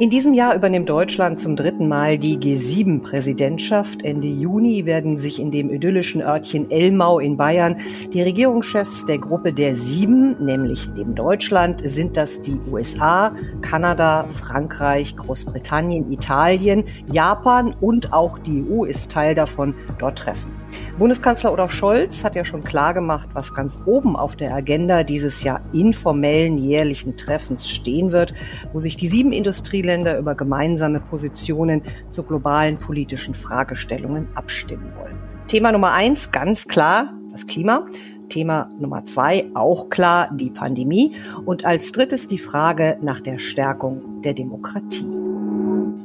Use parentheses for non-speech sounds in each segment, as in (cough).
In diesem Jahr übernimmt Deutschland zum dritten Mal die G7-Präsidentschaft. Ende Juni werden sich in dem idyllischen Örtchen Elmau in Bayern die Regierungschefs der Gruppe der Sieben, nämlich neben Deutschland sind das die USA, Kanada, Frankreich, Großbritannien, Italien, Japan und auch die EU ist Teil davon, dort treffen. Bundeskanzler Olaf Scholz hat ja schon klargemacht, was ganz oben auf der Agenda dieses Jahr informellen jährlichen Treffens stehen wird, wo sich die sieben Industrieländer über gemeinsame Positionen zu globalen politischen Fragestellungen abstimmen wollen. Thema Nummer eins, ganz klar, das Klima. Thema Nummer zwei, auch klar, die Pandemie. Und als drittes die Frage nach der Stärkung der Demokratie.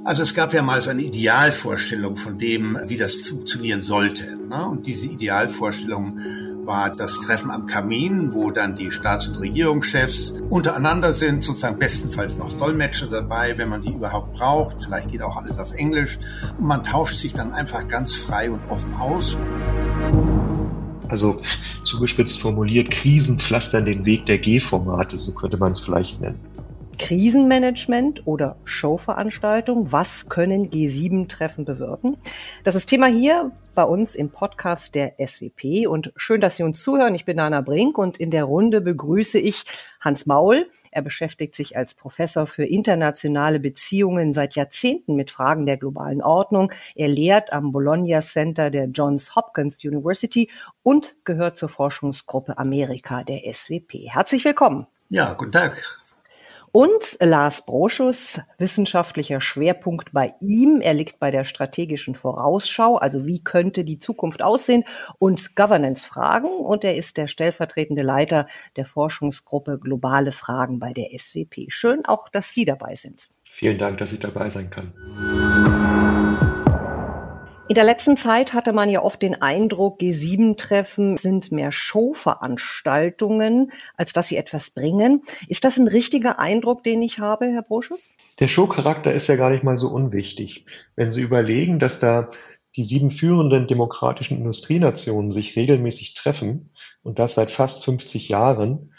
Also es gab ja mal so eine Idealvorstellung von dem, wie das funktionieren sollte. Ne? Und diese Idealvorstellung war das Treffen am Kamin, wo dann die Staats- und Regierungschefs untereinander sind, sozusagen bestenfalls noch Dolmetscher dabei, wenn man die überhaupt braucht. Vielleicht geht auch alles auf Englisch. Und man tauscht sich dann einfach ganz frei und offen aus. Also zugespitzt formuliert, Krisen pflastern den Weg der G-Formate, so könnte man es vielleicht nennen. Krisenmanagement oder Showveranstaltung. Was können G7-Treffen bewirken? Das ist Thema hier bei uns im Podcast der SWP und schön, dass Sie uns zuhören. Ich bin Dana Brink und in der Runde begrüße ich Hans Maul. Er beschäftigt sich als Professor für internationale Beziehungen seit Jahrzehnten mit Fragen der globalen Ordnung. Er lehrt am Bologna Center der Johns Hopkins University und gehört zur Forschungsgruppe Amerika der SWP. Herzlich willkommen. Ja, guten Tag. Und Lars Broschus, wissenschaftlicher Schwerpunkt bei ihm. Er liegt bei der strategischen Vorausschau, also wie könnte die Zukunft aussehen und Governance-Fragen. Und er ist der stellvertretende Leiter der Forschungsgruppe Globale Fragen bei der SWP. Schön auch, dass Sie dabei sind. Vielen Dank, dass ich dabei sein kann. In der letzten Zeit hatte man ja oft den Eindruck, G7-Treffen sind mehr Showveranstaltungen, als dass sie etwas bringen. Ist das ein richtiger Eindruck, den ich habe, Herr Broschus? Der Showcharakter ist ja gar nicht mal so unwichtig. Wenn Sie überlegen, dass da die sieben führenden demokratischen Industrienationen sich regelmäßig treffen und das seit fast 50 Jahren,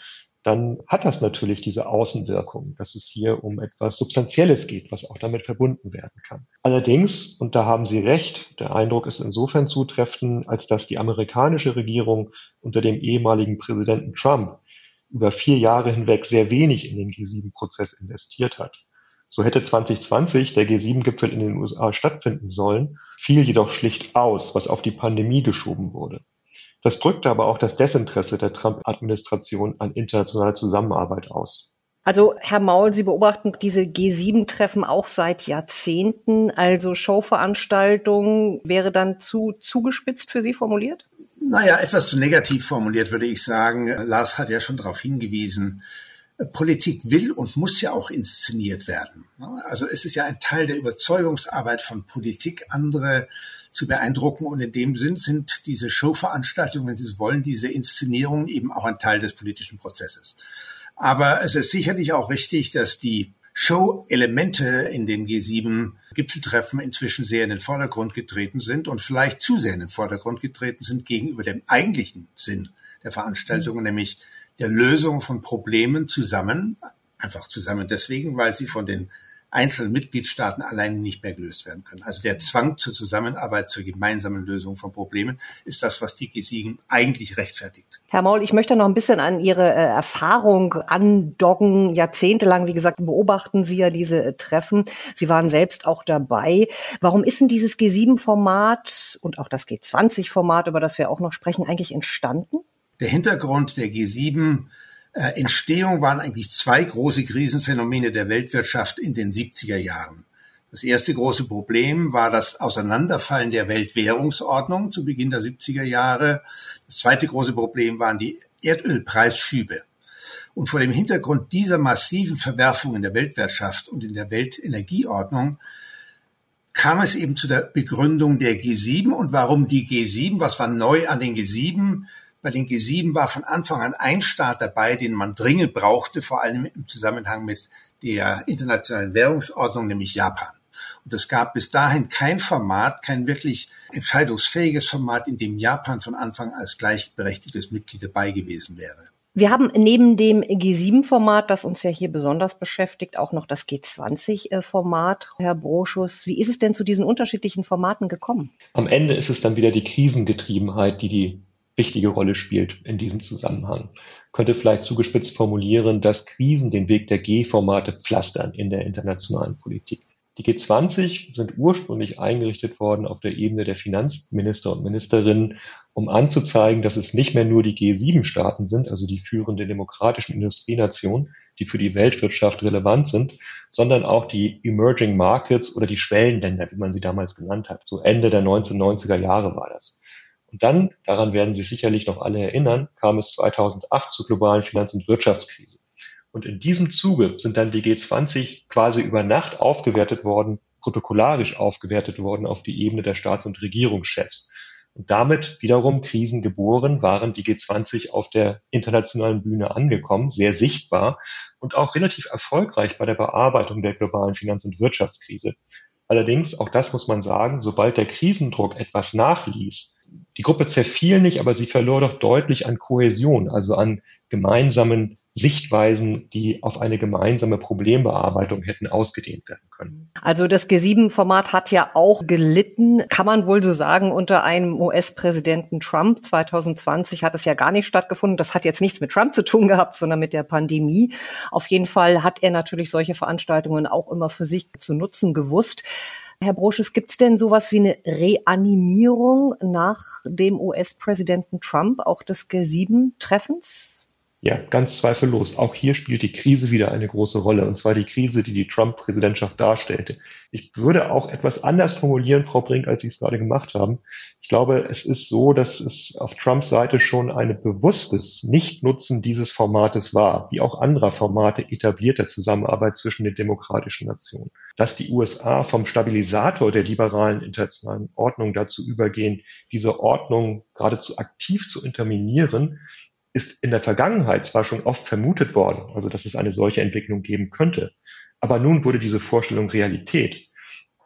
dann hat das natürlich diese Außenwirkung, dass es hier um etwas Substanzielles geht, was auch damit verbunden werden kann. Allerdings, und da haben Sie recht, der Eindruck ist insofern zutreffend, als dass die amerikanische Regierung unter dem ehemaligen Präsidenten Trump über vier Jahre hinweg sehr wenig in den G7-Prozess investiert hat. So hätte 2020 der G7-Gipfel in den USA stattfinden sollen, fiel jedoch schlicht aus, was auf die Pandemie geschoben wurde. Das drückte aber auch das Desinteresse der Trump-Administration an internationaler Zusammenarbeit aus. Also, Herr Maul, Sie beobachten diese G7-Treffen auch seit Jahrzehnten. Also Showveranstaltung wäre dann zu zugespitzt für Sie formuliert? Naja, etwas zu negativ formuliert würde ich sagen. Lars hat ja schon darauf hingewiesen, Politik will und muss ja auch inszeniert werden. Also es ist ja ein Teil der Überzeugungsarbeit von Politik, andere zu beeindrucken. Und in dem Sinn sind diese Showveranstaltungen, wenn Sie so wollen, diese Inszenierungen eben auch ein Teil des politischen Prozesses. Aber es ist sicherlich auch richtig, dass die Show-Elemente in den G7-Gipfeltreffen inzwischen sehr in den Vordergrund getreten sind und vielleicht zu sehr in den Vordergrund getreten sind gegenüber dem eigentlichen Sinn der Veranstaltungen, nämlich der Lösung von Problemen zusammen, einfach zusammen deswegen, weil sie von den einzelnen Mitgliedstaaten alleine nicht mehr gelöst werden können. Also der Zwang zur Zusammenarbeit, zur gemeinsamen Lösung von Problemen ist das, was die G7 eigentlich rechtfertigt. Herr Maul, ich möchte noch ein bisschen an Ihre äh, Erfahrung andocken. Jahrzehntelang, wie gesagt, beobachten Sie ja diese äh, Treffen. Sie waren selbst auch dabei. Warum ist denn dieses G7-Format und auch das G20-Format, über das wir auch noch sprechen, eigentlich entstanden? Der Hintergrund der G7 äh, Entstehung waren eigentlich zwei große Krisenphänomene der Weltwirtschaft in den 70er Jahren. Das erste große Problem war das Auseinanderfallen der Weltwährungsordnung zu Beginn der 70er Jahre. Das zweite große Problem waren die Erdölpreisschübe. Und vor dem Hintergrund dieser massiven Verwerfungen in der Weltwirtschaft und in der Weltenergieordnung kam es eben zu der Begründung der G7 und warum die G7, was war neu an den G7? Bei den G7 war von Anfang an ein Staat dabei, den man dringend brauchte, vor allem im Zusammenhang mit der internationalen Währungsordnung, nämlich Japan. Und es gab bis dahin kein Format, kein wirklich entscheidungsfähiges Format, in dem Japan von Anfang als gleichberechtigtes Mitglied dabei gewesen wäre. Wir haben neben dem G7-Format, das uns ja hier besonders beschäftigt, auch noch das G20-Format. Herr Broschus, wie ist es denn zu diesen unterschiedlichen Formaten gekommen? Am Ende ist es dann wieder die Krisengetriebenheit, die die wichtige Rolle spielt in diesem Zusammenhang. Könnte vielleicht zugespitzt formulieren, dass Krisen den Weg der G-Formate pflastern in der internationalen Politik. Die G20 sind ursprünglich eingerichtet worden auf der Ebene der Finanzminister und Ministerinnen, um anzuzeigen, dass es nicht mehr nur die G7-Staaten sind, also die führenden demokratischen Industrienationen, die für die Weltwirtschaft relevant sind, sondern auch die Emerging Markets oder die Schwellenländer, wie man sie damals genannt hat. So Ende der 1990er Jahre war das. Und dann, daran werden Sie sicherlich noch alle erinnern, kam es 2008 zur globalen Finanz- und Wirtschaftskrise. Und in diesem Zuge sind dann die G20 quasi über Nacht aufgewertet worden, protokollarisch aufgewertet worden auf die Ebene der Staats- und Regierungschefs. Und damit wiederum Krisen geboren, waren die G20 auf der internationalen Bühne angekommen, sehr sichtbar und auch relativ erfolgreich bei der Bearbeitung der globalen Finanz- und Wirtschaftskrise. Allerdings, auch das muss man sagen, sobald der Krisendruck etwas nachließ, die Gruppe zerfiel nicht, aber sie verlor doch deutlich an Kohäsion, also an gemeinsamen Sichtweisen, die auf eine gemeinsame Problembearbeitung hätten ausgedehnt werden können. Also das G7-Format hat ja auch gelitten, kann man wohl so sagen, unter einem US-Präsidenten Trump. 2020 hat es ja gar nicht stattgefunden. Das hat jetzt nichts mit Trump zu tun gehabt, sondern mit der Pandemie. Auf jeden Fall hat er natürlich solche Veranstaltungen auch immer für sich zu nutzen gewusst. Herr Brosches, gibt es denn sowas wie eine Reanimierung nach dem US-Präsidenten Trump, auch des G7-Treffens? Ja, ganz zweifellos. Auch hier spielt die Krise wieder eine große Rolle, und zwar die Krise, die die Trump-Präsidentschaft darstellte. Ich würde auch etwas anders formulieren, Frau Brink, als Sie es gerade gemacht haben. Ich glaube, es ist so, dass es auf Trumps Seite schon ein bewusstes Nichtnutzen dieses Formates war, wie auch anderer Formate etablierter Zusammenarbeit zwischen den demokratischen Nationen. Dass die USA vom Stabilisator der liberalen internationalen Ordnung dazu übergehen, diese Ordnung geradezu aktiv zu interminieren, ist in der Vergangenheit zwar schon oft vermutet worden, also dass es eine solche Entwicklung geben könnte, aber nun wurde diese Vorstellung Realität.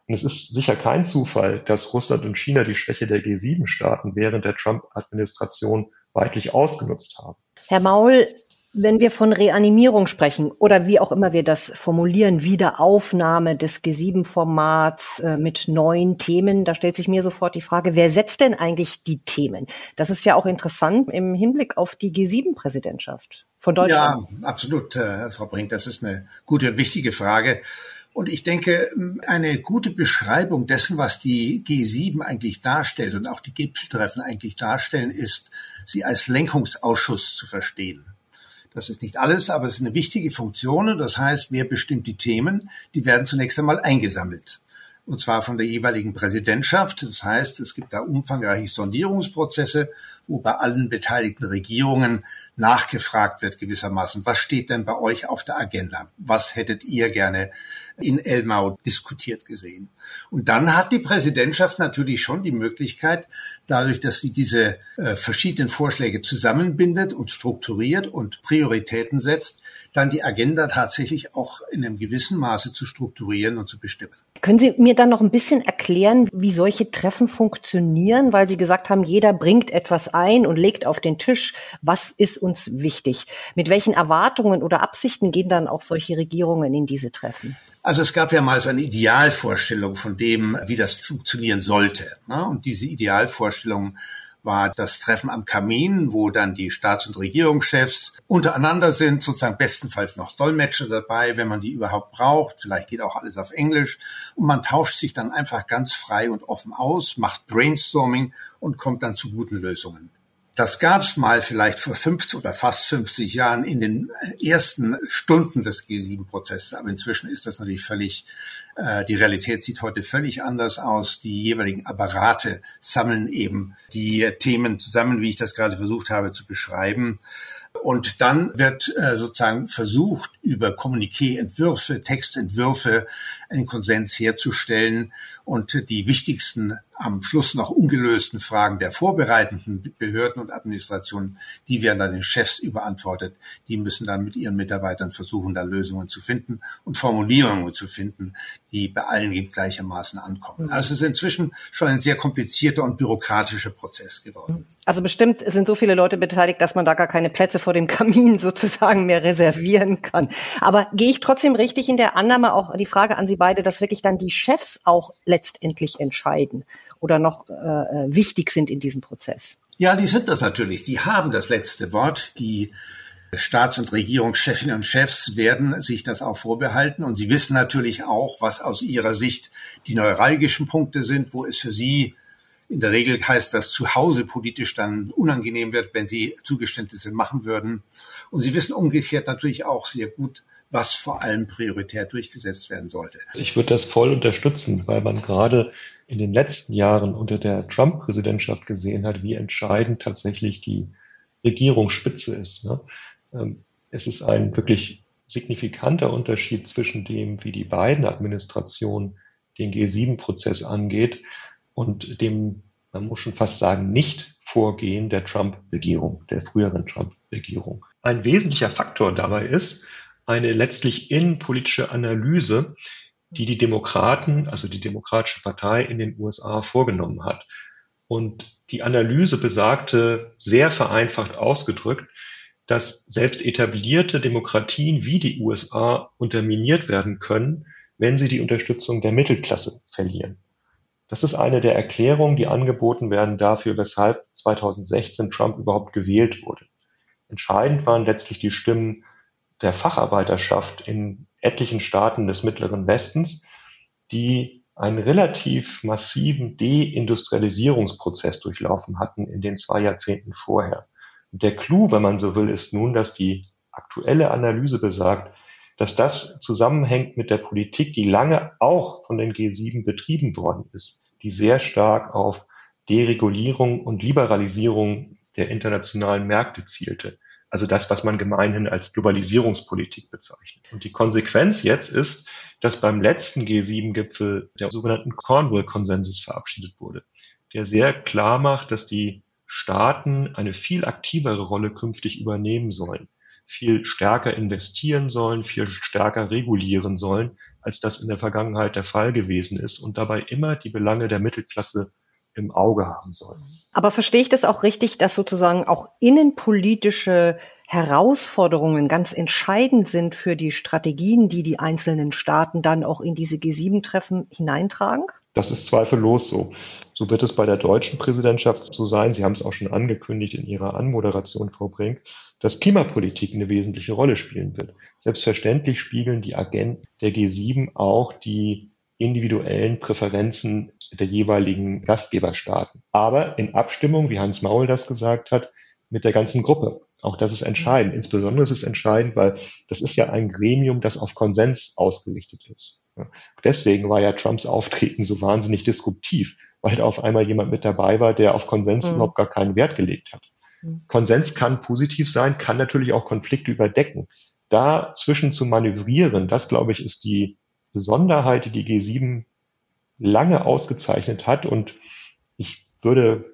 Und es ist sicher kein Zufall, dass Russland und China die Schwäche der G7-Staaten während der Trump-Administration weitlich ausgenutzt haben. Herr Maul, wenn wir von Reanimierung sprechen oder wie auch immer wir das formulieren, Wiederaufnahme des G7-Formats äh, mit neuen Themen, da stellt sich mir sofort die Frage, wer setzt denn eigentlich die Themen? Das ist ja auch interessant im Hinblick auf die G7-Präsidentschaft von Deutschland. Ja, absolut, äh, Frau Brink, das ist eine gute wichtige Frage. Und ich denke, eine gute Beschreibung dessen, was die G7 eigentlich darstellt und auch die Gipfeltreffen eigentlich darstellen, ist, sie als Lenkungsausschuss zu verstehen. Das ist nicht alles, aber es ist eine wichtige Funktion. das heißt, wer bestimmt die Themen? Die werden zunächst einmal eingesammelt. Und zwar von der jeweiligen Präsidentschaft. Das heißt, es gibt da umfangreiche Sondierungsprozesse, wo bei allen beteiligten Regierungen nachgefragt wird gewissermaßen. Was steht denn bei euch auf der Agenda? Was hättet ihr gerne in Elmau diskutiert gesehen. Und dann hat die Präsidentschaft natürlich schon die Möglichkeit, dadurch, dass sie diese äh, verschiedenen Vorschläge zusammenbindet und strukturiert und Prioritäten setzt, dann die Agenda tatsächlich auch in einem gewissen Maße zu strukturieren und zu bestimmen. Können Sie mir dann noch ein bisschen erklären, wie solche Treffen funktionieren, weil Sie gesagt haben, jeder bringt etwas ein und legt auf den Tisch, was ist uns wichtig? Mit welchen Erwartungen oder Absichten gehen dann auch solche Regierungen in diese Treffen? Also es gab ja mal so eine Idealvorstellung von dem, wie das funktionieren sollte. Ne? Und diese Idealvorstellung war das Treffen am Kamin, wo dann die Staats- und Regierungschefs untereinander sind, sozusagen bestenfalls noch Dolmetscher dabei, wenn man die überhaupt braucht. Vielleicht geht auch alles auf Englisch. Und man tauscht sich dann einfach ganz frei und offen aus, macht Brainstorming und kommt dann zu guten Lösungen. Das gab es mal vielleicht vor 50 oder fast 50 Jahren in den ersten Stunden des G7-Prozesses, aber inzwischen ist das natürlich völlig, äh, die Realität sieht heute völlig anders aus. Die jeweiligen Apparate sammeln eben die Themen zusammen, wie ich das gerade versucht habe zu beschreiben. Und dann wird äh, sozusagen versucht, über Kommuniqué-Entwürfe, Textentwürfe einen Konsens herzustellen und die wichtigsten am Schluss noch ungelösten Fragen der vorbereitenden Behörden und Administrationen, die werden dann den Chefs überantwortet. Die müssen dann mit ihren Mitarbeitern versuchen, da Lösungen zu finden und Formulierungen zu finden, die bei allen gleichermaßen ankommen. Mhm. Also es ist inzwischen schon ein sehr komplizierter und bürokratischer Prozess geworden. Also bestimmt sind so viele Leute beteiligt, dass man da gar keine Plätze vor dem Kamin (laughs) sozusagen mehr reservieren kann. Aber gehe ich trotzdem richtig in der Annahme auch die Frage an Sie beide, dass wirklich dann die Chefs auch letztendlich entscheiden oder noch äh, äh wichtig sind in diesem Prozess? Ja, die sind das natürlich. Die haben das letzte Wort. Die Staats- und Regierungschefinnen und Chefs werden sich das auch vorbehalten. Und sie wissen natürlich auch, was aus ihrer Sicht die neuralgischen Punkte sind, wo es für sie in der Regel heißt, dass zu Hause politisch dann unangenehm wird, wenn sie Zugeständnisse machen würden. Und sie wissen umgekehrt natürlich auch sehr gut, was vor allem prioritär durchgesetzt werden sollte. Ich würde das voll unterstützen, weil man gerade in den letzten Jahren unter der Trump-Präsidentschaft gesehen hat, wie entscheidend tatsächlich die Regierungsspitze ist. Ne? Ähm, es ist ein wirklich signifikanter Unterschied zwischen dem, wie die beiden Administrationen den G7-Prozess angeht und dem, man muss schon fast sagen, nicht Vorgehen der Trump-Regierung, der früheren Trump-Regierung. Ein wesentlicher Faktor dabei ist eine letztlich innenpolitische Analyse, die die Demokraten, also die Demokratische Partei in den USA vorgenommen hat. Und die Analyse besagte, sehr vereinfacht ausgedrückt, dass selbst etablierte Demokratien wie die USA unterminiert werden können, wenn sie die Unterstützung der Mittelklasse verlieren. Das ist eine der Erklärungen, die angeboten werden dafür, weshalb 2016 Trump überhaupt gewählt wurde. Entscheidend waren letztlich die Stimmen der Facharbeiterschaft in etlichen Staaten des Mittleren Westens, die einen relativ massiven Deindustrialisierungsprozess durchlaufen hatten in den zwei Jahrzehnten vorher. Der Clou, wenn man so will, ist nun, dass die aktuelle Analyse besagt, dass das zusammenhängt mit der Politik, die lange auch von den G7 betrieben worden ist, die sehr stark auf Deregulierung und Liberalisierung der internationalen Märkte zielte. Also das, was man gemeinhin als Globalisierungspolitik bezeichnet. Und die Konsequenz jetzt ist, dass beim letzten G7-Gipfel der sogenannten Cornwall-Konsensus verabschiedet wurde, der sehr klar macht, dass die Staaten eine viel aktivere Rolle künftig übernehmen sollen, viel stärker investieren sollen, viel stärker regulieren sollen, als das in der Vergangenheit der Fall gewesen ist und dabei immer die Belange der Mittelklasse im Auge haben sollen. Aber verstehe ich das auch richtig, dass sozusagen auch innenpolitische Herausforderungen ganz entscheidend sind für die Strategien, die die einzelnen Staaten dann auch in diese G7-Treffen hineintragen? Das ist zweifellos so. So wird es bei der deutschen Präsidentschaft so sein. Sie haben es auch schon angekündigt in Ihrer Anmoderation, Frau Brink, dass Klimapolitik eine wesentliche Rolle spielen wird. Selbstverständlich spiegeln die Agenten der G7 auch die individuellen Präferenzen der jeweiligen Gastgeberstaaten. Aber in Abstimmung, wie Hans Maul das gesagt hat, mit der ganzen Gruppe. Auch das ist entscheidend. Insbesondere ist es entscheidend, weil das ist ja ein Gremium, das auf Konsens ausgerichtet ist. Deswegen war ja Trumps Auftreten so wahnsinnig disruptiv, weil da auf einmal jemand mit dabei war, der auf Konsens mhm. überhaupt gar keinen Wert gelegt hat. Mhm. Konsens kann positiv sein, kann natürlich auch Konflikte überdecken. Dazwischen zu manövrieren, das glaube ich, ist die Besonderheit, die die G7 lange ausgezeichnet hat. Und ich würde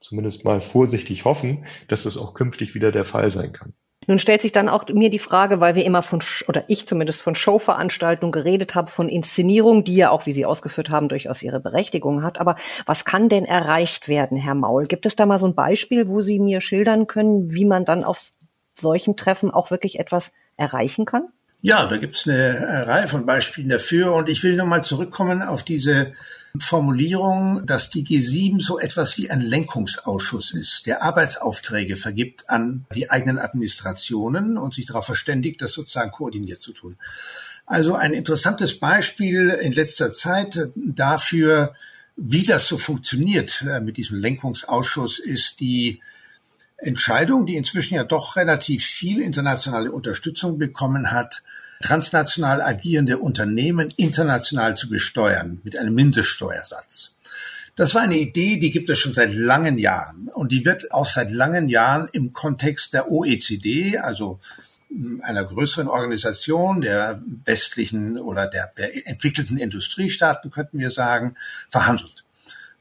zumindest mal vorsichtig hoffen, dass das auch künftig wieder der Fall sein kann. Nun stellt sich dann auch mir die Frage, weil wir immer von, oder ich zumindest von Showveranstaltungen geredet habe, von Inszenierung, die ja auch, wie Sie ausgeführt haben, durchaus ihre Berechtigung hat. Aber was kann denn erreicht werden, Herr Maul? Gibt es da mal so ein Beispiel, wo Sie mir schildern können, wie man dann auf solchen Treffen auch wirklich etwas erreichen kann? Ja, da gibt es eine Reihe von Beispielen dafür. Und ich will nochmal zurückkommen auf diese Formulierung, dass die G7 so etwas wie ein Lenkungsausschuss ist, der Arbeitsaufträge vergibt an die eigenen Administrationen und sich darauf verständigt, das sozusagen koordiniert zu tun. Also ein interessantes Beispiel in letzter Zeit dafür, wie das so funktioniert äh, mit diesem Lenkungsausschuss, ist die Entscheidung, die inzwischen ja doch relativ viel internationale Unterstützung bekommen hat, transnational agierende Unternehmen international zu besteuern mit einem Mindeststeuersatz. Das war eine Idee, die gibt es schon seit langen Jahren und die wird auch seit langen Jahren im Kontext der OECD, also hm, einer größeren Organisation der westlichen oder der, der entwickelten Industriestaaten, könnten wir sagen, verhandelt.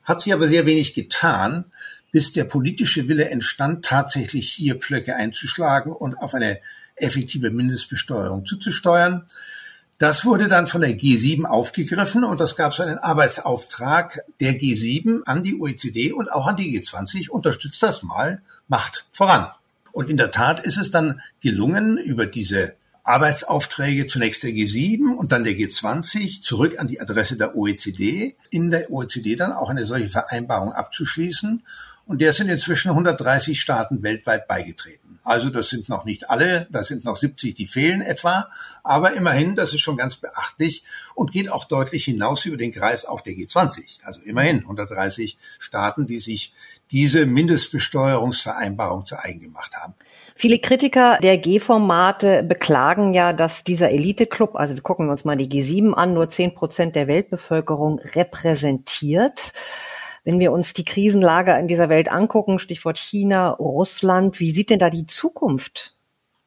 Hat sich aber sehr wenig getan, bis der politische Wille entstand, tatsächlich hier Pflöcke einzuschlagen und auf eine effektive Mindestbesteuerung zuzusteuern. Das wurde dann von der G7 aufgegriffen und das gab so einen Arbeitsauftrag der G7 an die OECD und auch an die G20. Unterstützt das mal, macht voran. Und in der Tat ist es dann gelungen, über diese Arbeitsaufträge zunächst der G7 und dann der G20 zurück an die Adresse der OECD, in der OECD dann auch eine solche Vereinbarung abzuschließen. Und der sind inzwischen 130 Staaten weltweit beigetreten. Also das sind noch nicht alle, da sind noch 70, die fehlen etwa. Aber immerhin, das ist schon ganz beachtlich und geht auch deutlich hinaus über den Kreis auch der G20. Also immerhin 130 Staaten, die sich diese Mindestbesteuerungsvereinbarung zu eigen gemacht haben. Viele Kritiker der G-Formate beklagen ja, dass dieser Elite-Club, also gucken wir uns mal die G7 an, nur zehn Prozent der Weltbevölkerung repräsentiert. Wenn wir uns die Krisenlage in dieser Welt angucken, Stichwort China, Russland, wie sieht denn da die Zukunft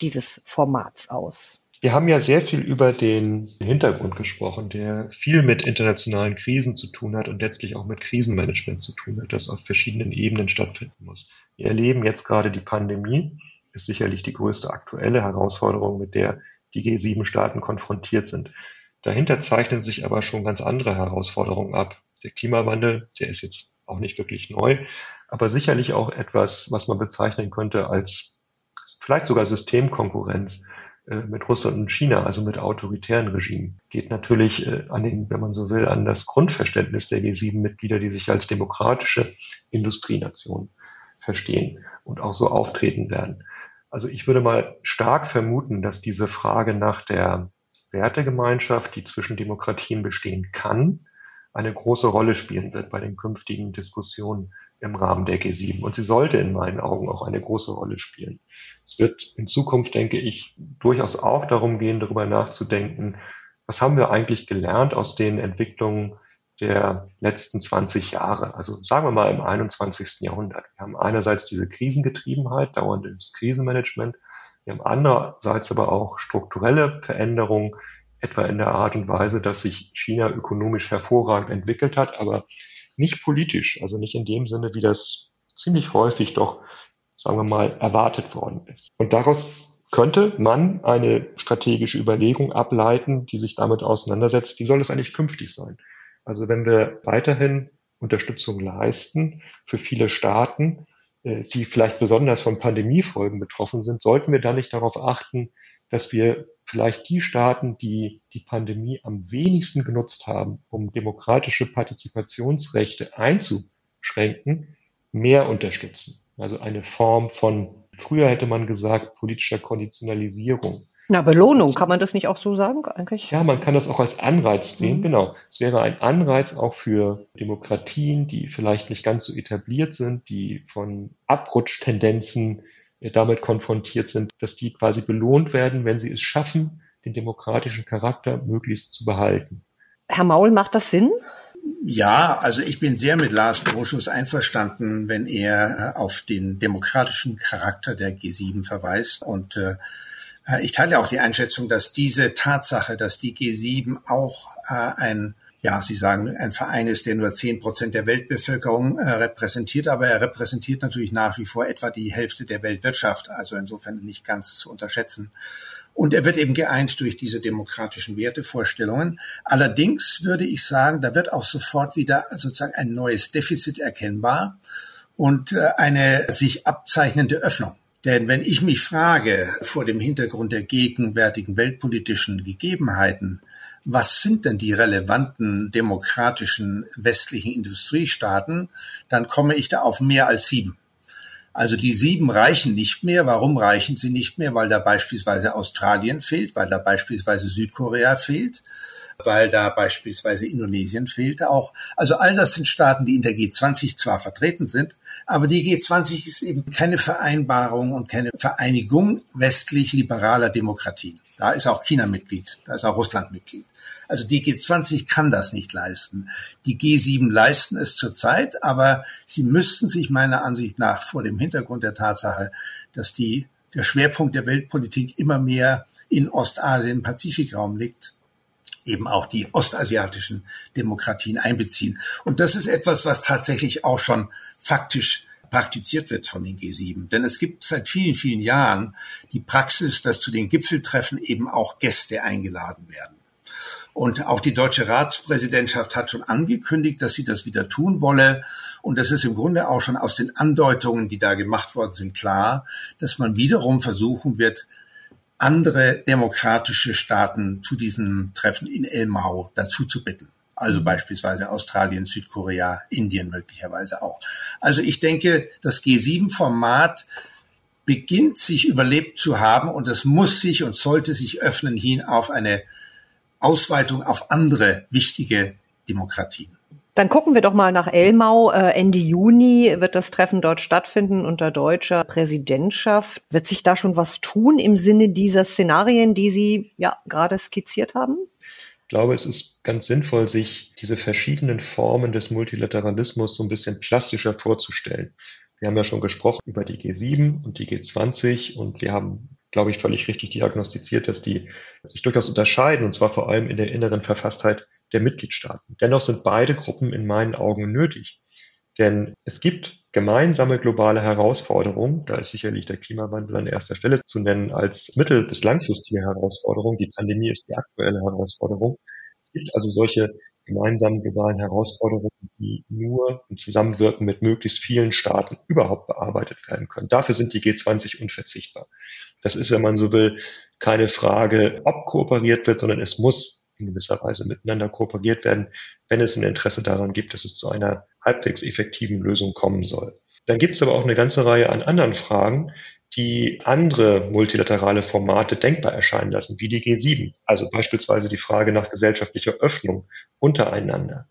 dieses Formats aus? Wir haben ja sehr viel über den Hintergrund gesprochen, der viel mit internationalen Krisen zu tun hat und letztlich auch mit Krisenmanagement zu tun hat, das auf verschiedenen Ebenen stattfinden muss. Wir erleben jetzt gerade die Pandemie, ist sicherlich die größte aktuelle Herausforderung, mit der die G7-Staaten konfrontiert sind. Dahinter zeichnen sich aber schon ganz andere Herausforderungen ab. Der Klimawandel, der ist jetzt auch nicht wirklich neu, aber sicherlich auch etwas, was man bezeichnen könnte als vielleicht sogar Systemkonkurrenz äh, mit Russland und China, also mit autoritären Regimen, geht natürlich äh, an den, wenn man so will, an das Grundverständnis der G7-Mitglieder, die sich als demokratische Industrienation verstehen und auch so auftreten werden. Also ich würde mal stark vermuten, dass diese Frage nach der Wertegemeinschaft, die zwischen Demokratien bestehen kann, eine große Rolle spielen wird bei den künftigen Diskussionen im Rahmen der G7. Und sie sollte in meinen Augen auch eine große Rolle spielen. Es wird in Zukunft, denke ich, durchaus auch darum gehen, darüber nachzudenken, was haben wir eigentlich gelernt aus den Entwicklungen der letzten 20 Jahre, also sagen wir mal im 21. Jahrhundert. Wir haben einerseits diese Krisengetriebenheit, dauerndes Krisenmanagement, wir haben andererseits aber auch strukturelle Veränderungen, etwa in der Art und Weise, dass sich China ökonomisch hervorragend entwickelt hat, aber nicht politisch, also nicht in dem Sinne, wie das ziemlich häufig doch, sagen wir mal, erwartet worden ist. Und daraus könnte man eine strategische Überlegung ableiten, die sich damit auseinandersetzt, wie soll es eigentlich künftig sein? Also wenn wir weiterhin Unterstützung leisten für viele Staaten, äh, die vielleicht besonders von Pandemiefolgen betroffen sind, sollten wir da nicht darauf achten, dass wir vielleicht die Staaten, die die Pandemie am wenigsten genutzt haben, um demokratische Partizipationsrechte einzuschränken, mehr unterstützen. Also eine Form von, früher hätte man gesagt, politischer Konditionalisierung. Na, Belohnung, kann man das nicht auch so sagen eigentlich? Ja, man kann das auch als Anreiz sehen, mhm. genau. Es wäre ein Anreiz auch für Demokratien, die vielleicht nicht ganz so etabliert sind, die von Abrutschtendenzen damit konfrontiert sind, dass die quasi belohnt werden, wenn sie es schaffen, den demokratischen Charakter möglichst zu behalten. Herr Maul, macht das Sinn? Ja, also ich bin sehr mit Lars Broschus einverstanden, wenn er äh, auf den demokratischen Charakter der G7 verweist. Und äh, ich teile auch die Einschätzung, dass diese Tatsache, dass die G7 auch äh, ein ja, Sie sagen, ein Verein ist, der nur zehn Prozent der Weltbevölkerung äh, repräsentiert, aber er repräsentiert natürlich nach wie vor etwa die Hälfte der Weltwirtschaft, also insofern nicht ganz zu unterschätzen. Und er wird eben geeint durch diese demokratischen Wertevorstellungen. Allerdings würde ich sagen, da wird auch sofort wieder sozusagen ein neues Defizit erkennbar und äh, eine sich abzeichnende Öffnung. Denn wenn ich mich frage, vor dem Hintergrund der gegenwärtigen weltpolitischen Gegebenheiten, was sind denn die relevanten demokratischen westlichen Industriestaaten, dann komme ich da auf mehr als sieben. Also die sieben reichen nicht mehr. Warum reichen sie nicht mehr? Weil da beispielsweise Australien fehlt, weil da beispielsweise Südkorea fehlt, weil da beispielsweise Indonesien fehlt auch. Also all das sind Staaten, die in der G20 zwar vertreten sind, aber die G20 ist eben keine Vereinbarung und keine Vereinigung westlich liberaler Demokratien. Da ist auch China Mitglied, da ist auch Russland Mitglied. Also die G20 kann das nicht leisten. Die G7 leisten es zurzeit, aber sie müssten sich meiner Ansicht nach vor dem Hintergrund der Tatsache, dass die, der Schwerpunkt der Weltpolitik immer mehr in Ostasien, Pazifikraum liegt, eben auch die ostasiatischen Demokratien einbeziehen. Und das ist etwas, was tatsächlich auch schon faktisch praktiziert wird von den G7. Denn es gibt seit vielen, vielen Jahren die Praxis, dass zu den Gipfeltreffen eben auch Gäste eingeladen werden. Und auch die deutsche Ratspräsidentschaft hat schon angekündigt, dass sie das wieder tun wolle. Und das ist im Grunde auch schon aus den Andeutungen, die da gemacht worden sind, klar, dass man wiederum versuchen wird, andere demokratische Staaten zu diesem Treffen in Elmau dazu zu bitten. Also beispielsweise Australien, Südkorea, Indien möglicherweise auch. Also ich denke, das G7-Format beginnt sich überlebt zu haben und es muss sich und sollte sich öffnen hin auf eine Ausweitung auf andere wichtige Demokratien. Dann gucken wir doch mal nach Elmau. Äh, Ende Juni wird das Treffen dort stattfinden unter deutscher Präsidentschaft. Wird sich da schon was tun im Sinne dieser Szenarien, die Sie ja gerade skizziert haben? Ich glaube, es ist ganz sinnvoll, sich diese verschiedenen Formen des Multilateralismus so ein bisschen plastischer vorzustellen. Wir haben ja schon gesprochen über die G7 und die G20 und wir haben glaube ich, völlig richtig diagnostiziert, dass die sich durchaus unterscheiden, und zwar vor allem in der inneren Verfasstheit der Mitgliedstaaten. Dennoch sind beide Gruppen in meinen Augen nötig. Denn es gibt gemeinsame globale Herausforderungen. Da ist sicherlich der Klimawandel an erster Stelle zu nennen als mittel- bis langfristige Herausforderung. Die Pandemie ist die aktuelle Herausforderung. Es gibt also solche gemeinsamen globalen Herausforderungen, die nur im Zusammenwirken mit möglichst vielen Staaten überhaupt bearbeitet werden können. Dafür sind die G20 unverzichtbar. Das ist, wenn man so will, keine Frage, ob kooperiert wird, sondern es muss in gewisser Weise miteinander kooperiert werden, wenn es ein Interesse daran gibt, dass es zu einer halbwegs effektiven Lösung kommen soll. Dann gibt es aber auch eine ganze Reihe an anderen Fragen, die andere multilaterale Formate denkbar erscheinen lassen, wie die G7. Also beispielsweise die Frage nach gesellschaftlicher Öffnung untereinander.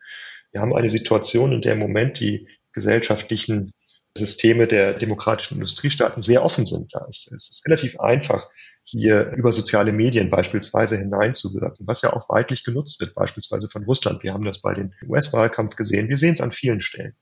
Wir haben eine Situation, in der im Moment die gesellschaftlichen Systeme der demokratischen Industriestaaten sehr offen sind. Da ist, es ist relativ einfach, hier über soziale Medien beispielsweise hineinzuwirken, was ja auch weitlich genutzt wird, beispielsweise von Russland. Wir haben das bei den US-Wahlkampf gesehen. Wir sehen es an vielen Stellen.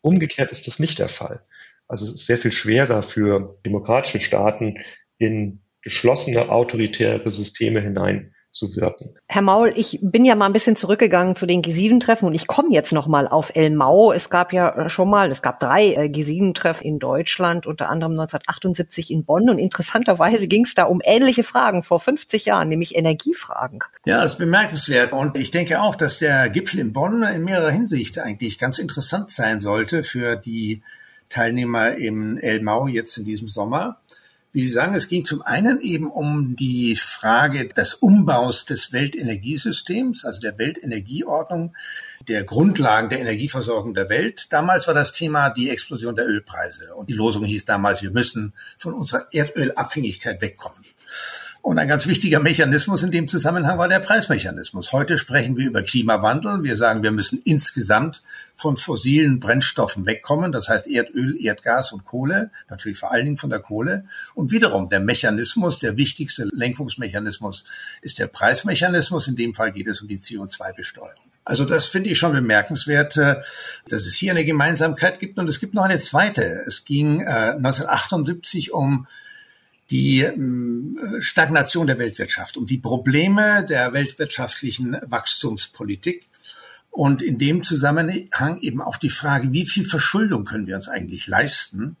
Umgekehrt ist das nicht der Fall. Also es ist sehr viel schwerer für demokratische Staaten in geschlossene autoritäre Systeme hinein zu wirken. Herr Maul, ich bin ja mal ein bisschen zurückgegangen zu den G7-Treffen und ich komme jetzt noch mal auf El Mau. Es gab ja schon mal, es gab drei äh, G7-Treffen in Deutschland, unter anderem 1978 in Bonn und interessanterweise ging es da um ähnliche Fragen vor 50 Jahren, nämlich Energiefragen. Ja, das ist bemerkenswert und ich denke auch, dass der Gipfel in Bonn in mehrerer Hinsicht eigentlich ganz interessant sein sollte für die Teilnehmer im El Mau jetzt in diesem Sommer. Wie Sie sagen, es ging zum einen eben um die Frage des Umbaus des Weltenergiesystems, also der Weltenergieordnung, der Grundlagen der Energieversorgung der Welt. Damals war das Thema die Explosion der Ölpreise. Und die Losung hieß damals, wir müssen von unserer Erdölabhängigkeit wegkommen. Und ein ganz wichtiger Mechanismus in dem Zusammenhang war der Preismechanismus. Heute sprechen wir über Klimawandel. Wir sagen, wir müssen insgesamt von fossilen Brennstoffen wegkommen. Das heißt Erdöl, Erdgas und Kohle. Natürlich vor allen Dingen von der Kohle. Und wiederum der Mechanismus, der wichtigste Lenkungsmechanismus ist der Preismechanismus. In dem Fall geht es um die CO2-Besteuerung. Also das finde ich schon bemerkenswert, äh, dass es hier eine Gemeinsamkeit gibt. Und es gibt noch eine zweite. Es ging 1978 äh, um die ähm, Stagnation der Weltwirtschaft, um die Probleme der weltwirtschaftlichen Wachstumspolitik. Und in dem Zusammenhang eben auch die Frage, wie viel Verschuldung können wir uns eigentlich leisten,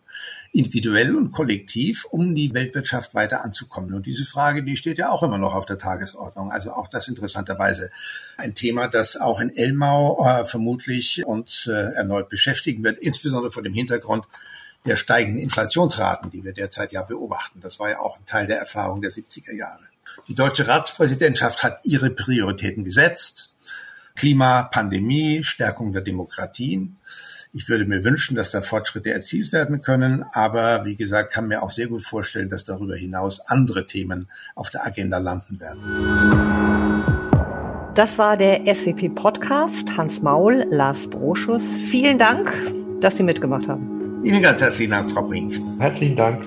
individuell und kollektiv, um die Weltwirtschaft weiter anzukommen. Und diese Frage, die steht ja auch immer noch auf der Tagesordnung. Also auch das interessanterweise ein Thema, das auch in Elmau äh, vermutlich uns äh, erneut beschäftigen wird, insbesondere vor dem Hintergrund der steigenden Inflationsraten, die wir derzeit ja beobachten. Das war ja auch ein Teil der Erfahrung der 70er Jahre. Die deutsche Ratspräsidentschaft hat ihre Prioritäten gesetzt. Klima, Pandemie, Stärkung der Demokratien. Ich würde mir wünschen, dass da Fortschritte erzielt werden können, aber wie gesagt, kann mir auch sehr gut vorstellen, dass darüber hinaus andere Themen auf der Agenda landen werden. Das war der SWP Podcast. Hans Maul, Lars Broschus. Vielen Dank, dass Sie mitgemacht haben. Ihnen ganz herzlichen Dank, Frau Brink. Herzlichen Dank.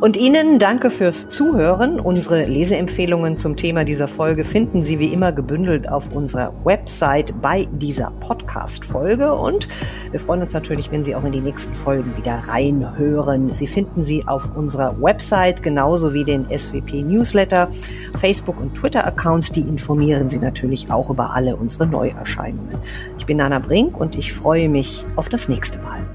Und Ihnen danke fürs Zuhören. Unsere Leseempfehlungen zum Thema dieser Folge finden Sie wie immer gebündelt auf unserer Website bei dieser Podcast-Folge. Und wir freuen uns natürlich, wenn Sie auch in die nächsten Folgen wieder reinhören. Sie finden sie auf unserer Website genauso wie den SWP Newsletter, Facebook und Twitter-Accounts. Die informieren Sie natürlich auch über alle unsere Neuerscheinungen. Ich bin Nana Brink und ich freue mich auf das nächste Mal.